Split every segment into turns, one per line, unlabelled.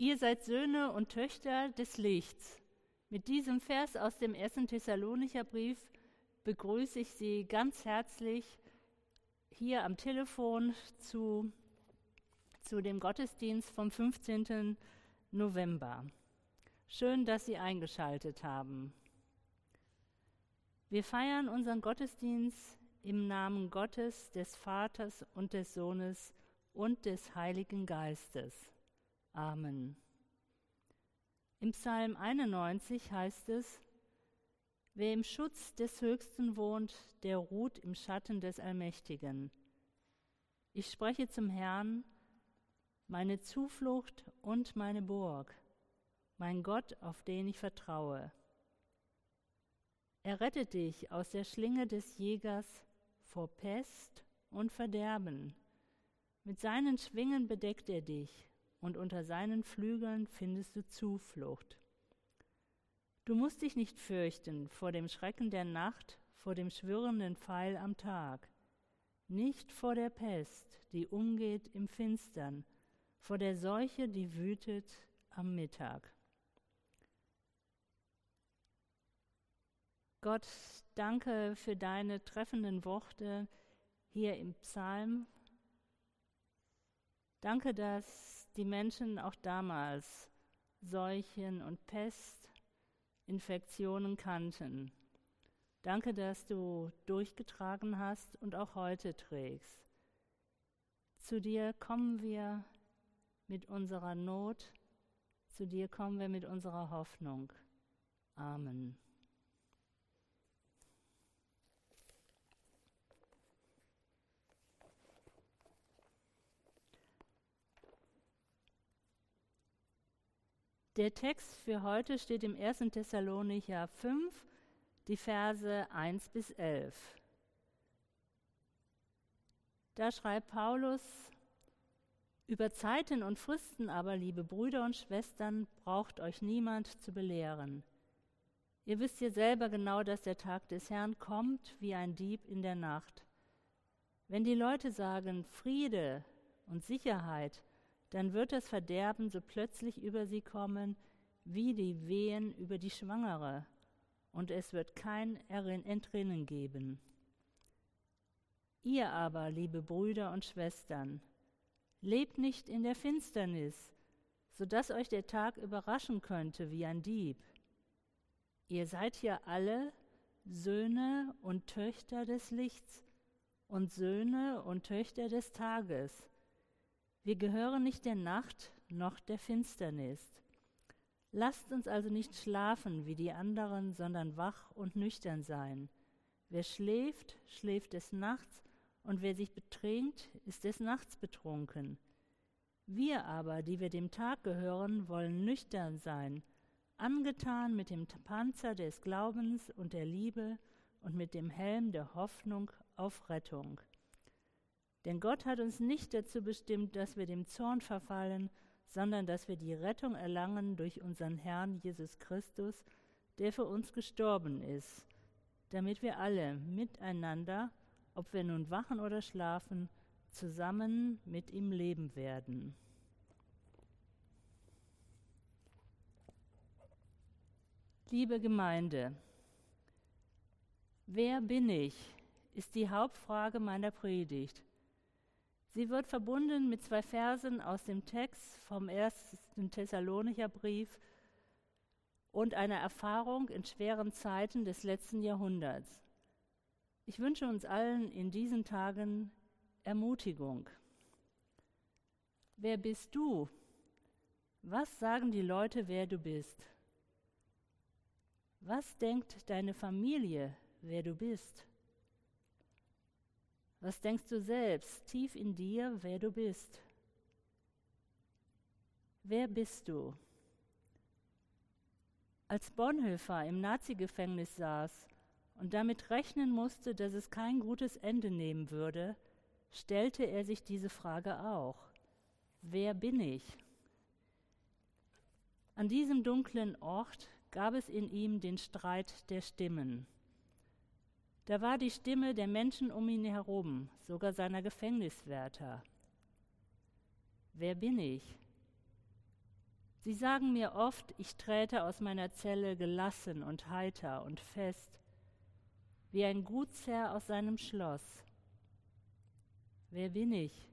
Ihr seid Söhne und Töchter des Lichts. Mit diesem Vers aus dem ersten Thessalonicher Brief begrüße ich Sie ganz herzlich hier am Telefon zu, zu dem Gottesdienst vom 15. November. Schön, dass Sie eingeschaltet haben. Wir feiern unseren Gottesdienst im Namen Gottes, des Vaters und des Sohnes und des Heiligen Geistes. Amen. Im Psalm 91 heißt es, Wer im Schutz des Höchsten wohnt, der ruht im Schatten des Allmächtigen. Ich spreche zum Herrn, meine Zuflucht und meine Burg, mein Gott, auf den ich vertraue. Er rettet dich aus der Schlinge des Jägers vor Pest und Verderben. Mit seinen Schwingen bedeckt er dich, und unter seinen Flügeln findest du Zuflucht. Du musst dich nicht fürchten vor dem Schrecken der Nacht, vor dem schwirrenden Pfeil am Tag, nicht vor der Pest, die umgeht im Finstern, vor der Seuche, die wütet am Mittag. Gott, danke für deine treffenden Worte hier im Psalm. Danke, dass die Menschen auch damals Seuchen und Pestinfektionen kannten. Danke, dass du durchgetragen hast und auch heute trägst. Zu dir kommen wir mit unserer Not, zu dir kommen wir mit unserer Hoffnung. Amen. Der Text für heute steht im 1. Thessalonicher 5, die Verse 1 bis 11. Da schreibt Paulus, über Zeiten und Fristen aber, liebe Brüder und Schwestern, braucht euch niemand zu belehren. Ihr wisst ja selber genau, dass der Tag des Herrn kommt wie ein Dieb in der Nacht. Wenn die Leute sagen Friede und Sicherheit, dann wird das Verderben so plötzlich über sie kommen, wie die Wehen über die Schwangere, und es wird kein Entrinnen geben. Ihr aber, liebe Brüder und Schwestern, lebt nicht in der Finsternis, so dass euch der Tag überraschen könnte wie ein Dieb. Ihr seid ja alle Söhne und Töchter des Lichts und Söhne und Töchter des Tages. Wir gehören nicht der Nacht noch der Finsternis. Lasst uns also nicht schlafen wie die anderen, sondern wach und nüchtern sein. Wer schläft, schläft des Nachts, und wer sich betrinkt, ist des Nachts betrunken. Wir aber, die wir dem Tag gehören, wollen nüchtern sein, angetan mit dem Panzer des Glaubens und der Liebe und mit dem Helm der Hoffnung auf Rettung. Denn Gott hat uns nicht dazu bestimmt, dass wir dem Zorn verfallen, sondern dass wir die Rettung erlangen durch unseren Herrn Jesus Christus, der für uns gestorben ist, damit wir alle miteinander, ob wir nun wachen oder schlafen, zusammen mit ihm leben werden. Liebe Gemeinde, wer bin ich, ist die Hauptfrage meiner Predigt. Sie wird verbunden mit zwei Versen aus dem Text vom ersten Thessalonicher Brief und einer Erfahrung in schweren Zeiten des letzten Jahrhunderts. Ich wünsche uns allen in diesen Tagen Ermutigung. Wer bist du? Was sagen die Leute, wer du bist? Was denkt deine Familie, wer du bist? Was denkst du selbst tief in dir, wer du bist? Wer bist du? Als Bonhoeffer im Nazi-Gefängnis saß und damit rechnen musste, dass es kein gutes Ende nehmen würde, stellte er sich diese Frage auch. Wer bin ich? An diesem dunklen Ort gab es in ihm den Streit der Stimmen. Da war die Stimme der Menschen um ihn herum, sogar seiner Gefängniswärter. Wer bin ich? Sie sagen mir oft, ich träte aus meiner Zelle gelassen und heiter und fest, wie ein Gutsherr aus seinem Schloss. Wer bin ich?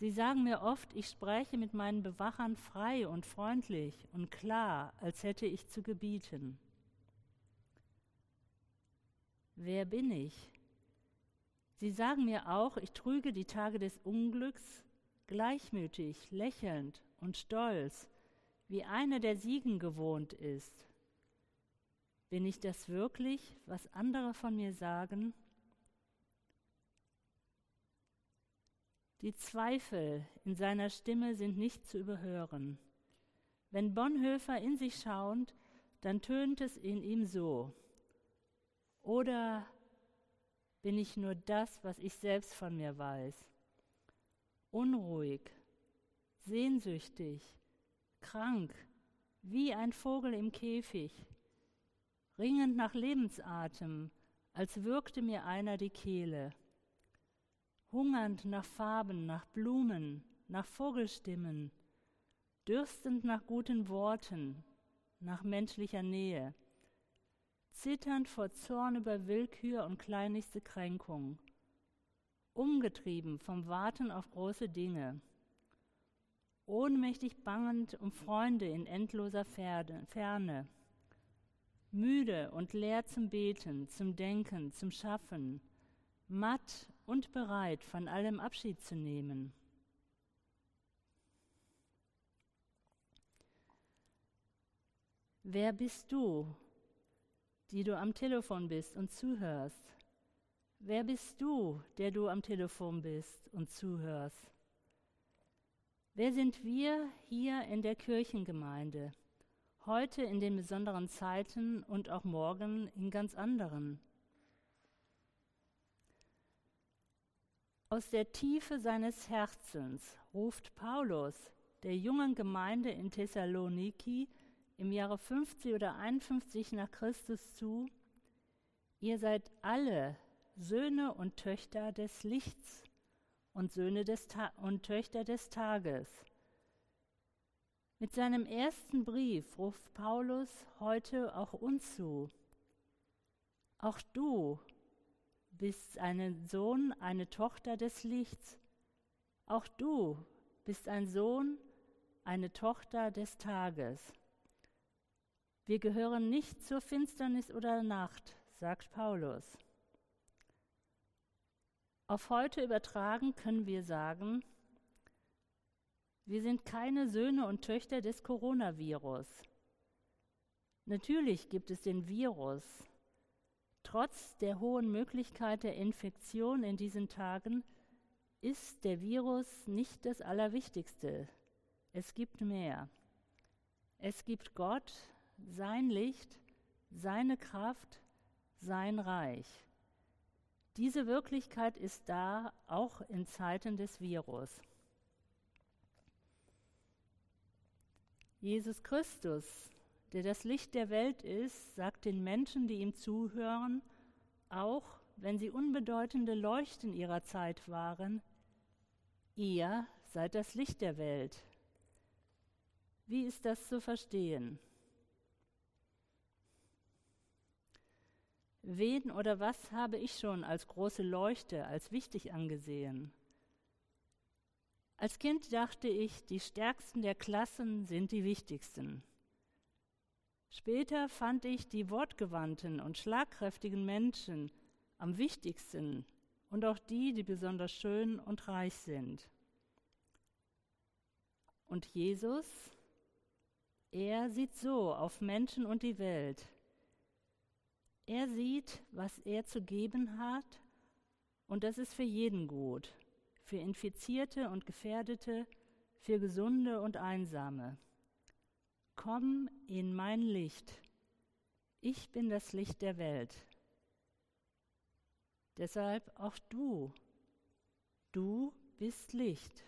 Sie sagen mir oft, ich spreche mit meinen Bewachern frei und freundlich und klar, als hätte ich zu gebieten. Wer bin ich? Sie sagen mir auch, ich trüge die Tage des Unglücks gleichmütig, lächelnd und stolz, wie einer, der Siegen gewohnt ist. Bin ich das wirklich, was andere von mir sagen? Die Zweifel in seiner Stimme sind nicht zu überhören. Wenn Bonhoeffer in sich schauend, dann tönt es in ihm so. Oder bin ich nur das, was ich selbst von mir weiß? Unruhig, sehnsüchtig, krank, wie ein Vogel im Käfig, ringend nach Lebensatem, als würgte mir einer die Kehle, hungernd nach Farben, nach Blumen, nach Vogelstimmen, dürstend nach guten Worten, nach menschlicher Nähe, zitternd vor Zorn über Willkür und kleinlichste Kränkung, umgetrieben vom Warten auf große Dinge, ohnmächtig bangend um Freunde in endloser Ferne, müde und leer zum Beten, zum Denken, zum Schaffen, matt und bereit, von allem Abschied zu nehmen. Wer bist du, die du am Telefon bist und zuhörst? Wer bist du, der du am Telefon bist und zuhörst? Wer sind wir hier in der Kirchengemeinde, heute in den besonderen Zeiten und auch morgen in ganz anderen? Aus der Tiefe seines Herzens ruft Paulus der jungen Gemeinde in Thessaloniki im Jahre 50 oder 51 nach Christus zu, ihr seid alle Söhne und Töchter des Lichts und Söhne des Ta und Töchter des Tages. Mit seinem ersten Brief ruft Paulus heute auch uns zu. Auch du bist ein Sohn, eine Tochter des Lichts. Auch du bist ein Sohn, eine Tochter des Tages. Wir gehören nicht zur Finsternis oder Nacht, sagt Paulus. Auf heute übertragen können wir sagen, wir sind keine Söhne und Töchter des Coronavirus. Natürlich gibt es den Virus, Trotz der hohen Möglichkeit der Infektion in diesen Tagen ist der Virus nicht das Allerwichtigste. Es gibt mehr. Es gibt Gott, sein Licht, seine Kraft, sein Reich. Diese Wirklichkeit ist da auch in Zeiten des Virus. Jesus Christus der das Licht der Welt ist, sagt den Menschen, die ihm zuhören, auch wenn sie unbedeutende Leuchten ihrer Zeit waren, ihr seid das Licht der Welt. Wie ist das zu verstehen? Wen oder was habe ich schon als große Leuchte, als wichtig angesehen? Als Kind dachte ich, die Stärksten der Klassen sind die wichtigsten. Später fand ich die wortgewandten und schlagkräftigen Menschen am wichtigsten und auch die, die besonders schön und reich sind. Und Jesus, er sieht so auf Menschen und die Welt. Er sieht, was er zu geben hat, und das ist für jeden gut, für Infizierte und Gefährdete, für Gesunde und Einsame. Komm in mein Licht. Ich bin das Licht der Welt. Deshalb auch du. Du bist Licht.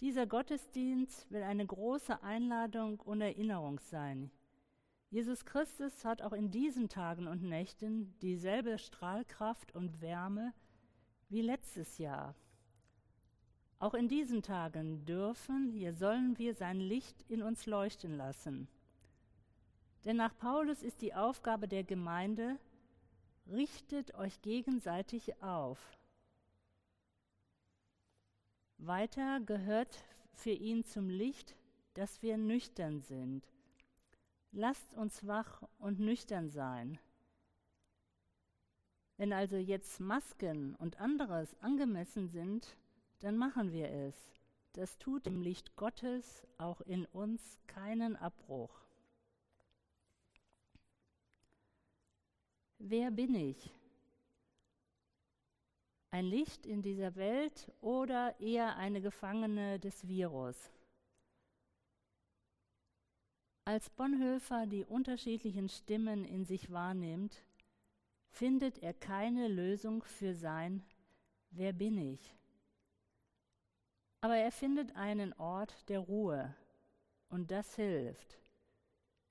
Dieser Gottesdienst will eine große Einladung und Erinnerung sein. Jesus Christus hat auch in diesen Tagen und Nächten dieselbe Strahlkraft und Wärme wie letztes Jahr. Auch in diesen Tagen dürfen, hier sollen wir sein Licht in uns leuchten lassen. Denn nach Paulus ist die Aufgabe der Gemeinde, richtet euch gegenseitig auf. Weiter gehört für ihn zum Licht, dass wir nüchtern sind. Lasst uns wach und nüchtern sein. Wenn also jetzt Masken und anderes angemessen sind, dann machen wir es. Das tut dem Licht Gottes auch in uns keinen Abbruch. Wer bin ich? Ein Licht in dieser Welt oder eher eine Gefangene des Virus? Als Bonhoeffer die unterschiedlichen Stimmen in sich wahrnimmt, findet er keine Lösung für sein Wer bin ich? Aber er findet einen Ort der Ruhe und das hilft.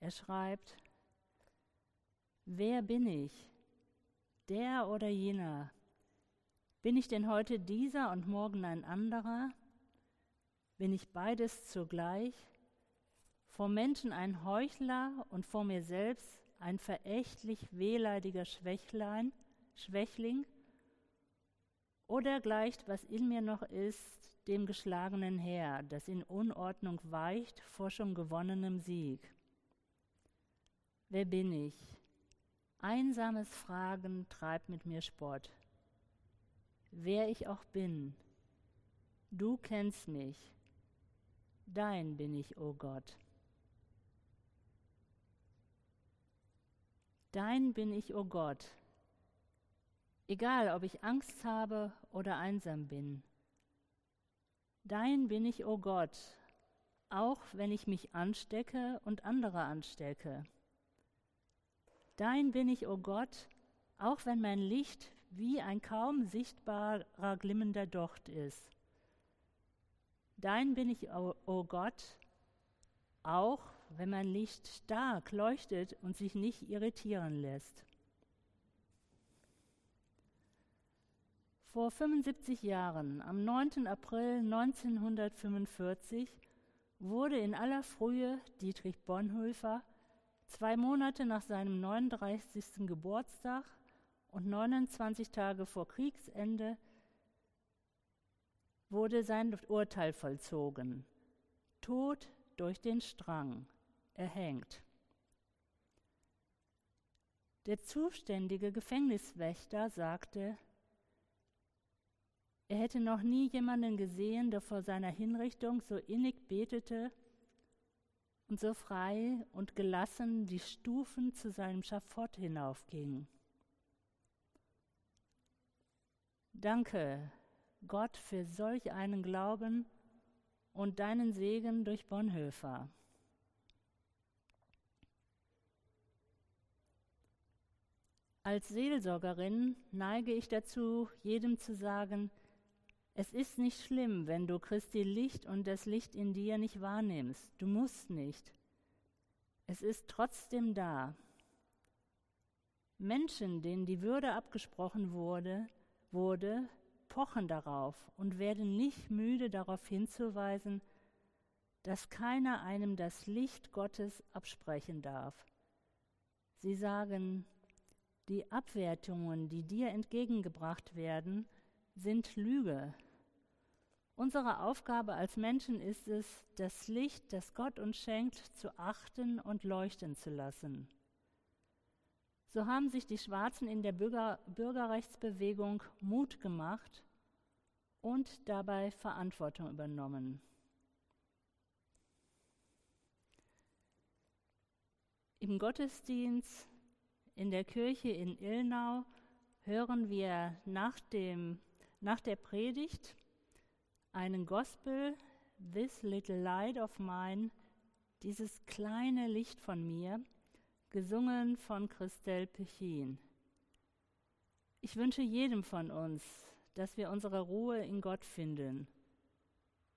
Er schreibt, Wer bin ich? Der oder jener? Bin ich denn heute dieser und morgen ein anderer? Bin ich beides zugleich? Vor Menschen ein Heuchler und vor mir selbst ein verächtlich wehleidiger Schwächlein, Schwächling? Oder gleicht, was in mir noch ist, dem geschlagenen Heer, das in Unordnung weicht vor schon gewonnenem Sieg. Wer bin ich? Einsames Fragen treibt mit mir Spott. Wer ich auch bin, du kennst mich, dein bin ich, o oh Gott. Dein bin ich, o oh Gott, egal ob ich Angst habe oder einsam bin. Dein bin ich, o oh Gott, auch wenn ich mich anstecke und andere anstecke. Dein bin ich, o oh Gott, auch wenn mein Licht wie ein kaum sichtbarer glimmender Docht ist. Dein bin ich, o oh, Gott, auch wenn mein Licht stark leuchtet und sich nicht irritieren lässt. Vor 75 Jahren, am 9. April 1945, wurde in aller Frühe Dietrich Bonhoeffer, zwei Monate nach seinem 39. Geburtstag und 29 Tage vor Kriegsende, wurde sein Urteil vollzogen. Tod durch den Strang, erhängt. Der zuständige Gefängniswächter sagte, er hätte noch nie jemanden gesehen, der vor seiner Hinrichtung so innig betete und so frei und gelassen die Stufen zu seinem Schafott hinaufging. Danke, Gott, für solch einen Glauben und deinen Segen durch Bonhoeffer. Als Seelsorgerin neige ich dazu, jedem zu sagen, es ist nicht schlimm, wenn du Christi Licht und das Licht in dir nicht wahrnimmst. Du musst nicht. Es ist trotzdem da. Menschen, denen die Würde abgesprochen wurde, wurde, pochen darauf und werden nicht müde darauf hinzuweisen, dass keiner einem das Licht Gottes absprechen darf. Sie sagen, die Abwertungen, die dir entgegengebracht werden, sind Lüge, Unsere Aufgabe als Menschen ist es, das Licht, das Gott uns schenkt, zu achten und leuchten zu lassen. So haben sich die Schwarzen in der Bürger Bürgerrechtsbewegung Mut gemacht und dabei Verantwortung übernommen. Im Gottesdienst in der Kirche in Ilnau hören wir nach, dem, nach der Predigt einen Gospel, This Little Light of Mine, dieses kleine Licht von mir, gesungen von Christelle Pechin. Ich wünsche jedem von uns, dass wir unsere Ruhe in Gott finden,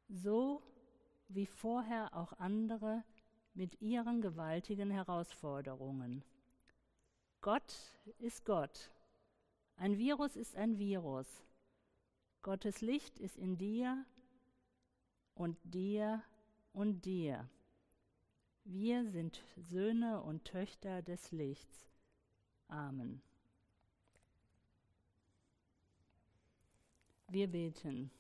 so wie vorher auch andere mit ihren gewaltigen Herausforderungen. Gott ist Gott. Ein Virus ist ein Virus. Gottes Licht ist in dir und dir und dir. Wir sind Söhne und Töchter des Lichts. Amen. Wir beten.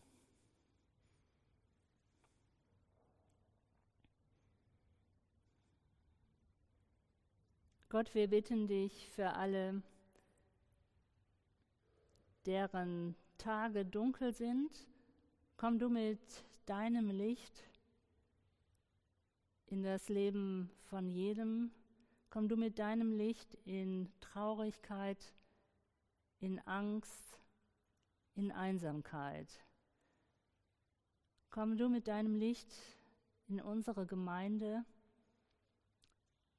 Gott, wir bitten dich für alle, deren Tage dunkel sind. Komm du mit deinem Licht in das Leben von jedem. Komm du mit deinem Licht in Traurigkeit, in Angst, in Einsamkeit. Komm du mit deinem Licht in unsere Gemeinde.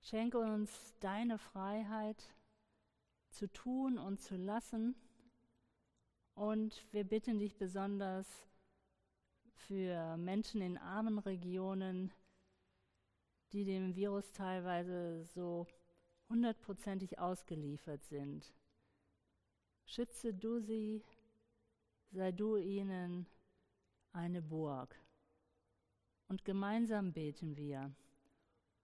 Schenke uns deine Freiheit zu tun und zu lassen. Und wir bitten dich besonders für Menschen in armen Regionen, die dem Virus teilweise so hundertprozentig ausgeliefert sind. Schütze du sie, sei du ihnen eine Burg. Und gemeinsam beten wir.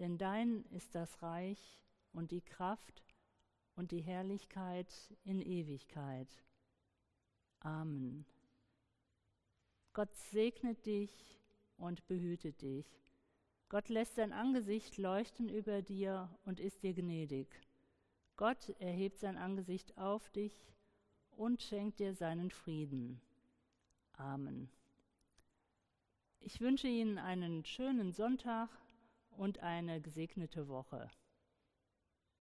denn dein ist das Reich und die Kraft und die Herrlichkeit in Ewigkeit. Amen. Gott segnet dich und behütet dich. Gott lässt sein Angesicht leuchten über dir und ist dir gnädig. Gott erhebt sein Angesicht auf dich und schenkt dir seinen Frieden. Amen. Ich wünsche Ihnen einen schönen Sonntag und eine gesegnete Woche.